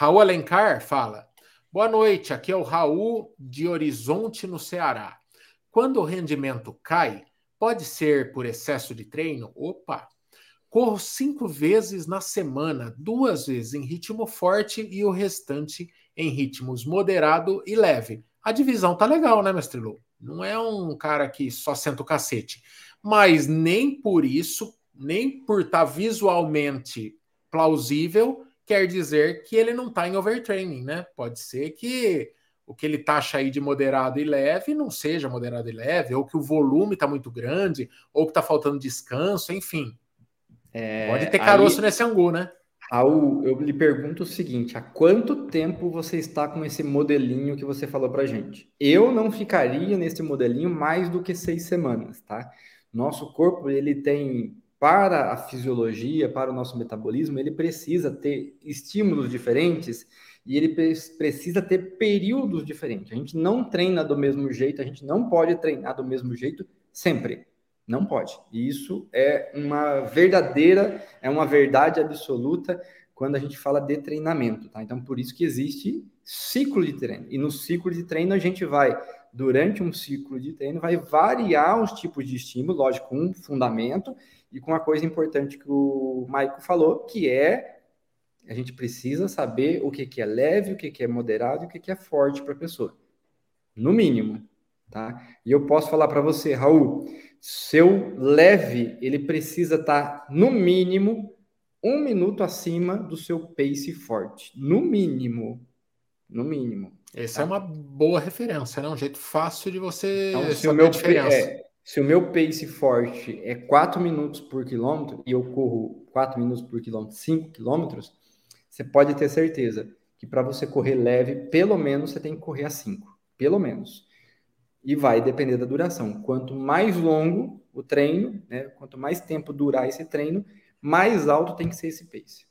Raul Alencar fala: Boa noite, aqui é o Raul de Horizonte, no Ceará. Quando o rendimento cai, pode ser por excesso de treino? Opa! Corro cinco vezes na semana, duas vezes em ritmo forte e o restante em ritmos moderado e leve. A divisão tá legal, né, mestre Lu? Não é um cara que só senta o cacete. Mas nem por isso, nem por estar tá visualmente plausível, quer dizer que ele não está em overtraining, né? Pode ser que o que ele taxa aí de moderado e leve não seja moderado e leve, ou que o volume está muito grande, ou que está faltando descanso, enfim. É, Pode ter caroço aí, nesse angu, né? Raul, eu lhe pergunto o seguinte: há quanto tempo você está com esse modelinho que você falou para gente? Eu não ficaria nesse modelinho mais do que seis semanas, tá? Nosso corpo ele tem para a fisiologia, para o nosso metabolismo, ele precisa ter estímulos diferentes e ele precisa ter períodos diferentes. A gente não treina do mesmo jeito, a gente não pode treinar do mesmo jeito sempre. Não pode. E isso é uma verdadeira, é uma verdade absoluta quando a gente fala de treinamento, tá? Então, por isso que existe ciclo de treino. E no ciclo de treino a gente vai, durante um ciclo de treino, vai variar os tipos de estímulo, lógico, com um fundamento, e com uma coisa importante que o Maico falou, que é a gente precisa saber o que, que é leve, o que, que é moderado e o que, que é forte para a pessoa. No mínimo, tá? E eu posso falar para você, Raul, seu leve, ele precisa estar, tá, no mínimo, um minuto acima do seu pace forte. No mínimo. No mínimo. Essa tá? é uma boa referência, né? Um jeito fácil de você então, se o meu, é, se o meu pace forte é 4 minutos por quilômetro e eu corro 4 minutos por quilômetro, 5 quilômetros, você pode ter certeza que para você correr leve, pelo menos você tem que correr a 5. Pelo menos. E vai depender da duração. Quanto mais longo o treino, né, quanto mais tempo durar esse treino, mais alto tem que ser esse pace.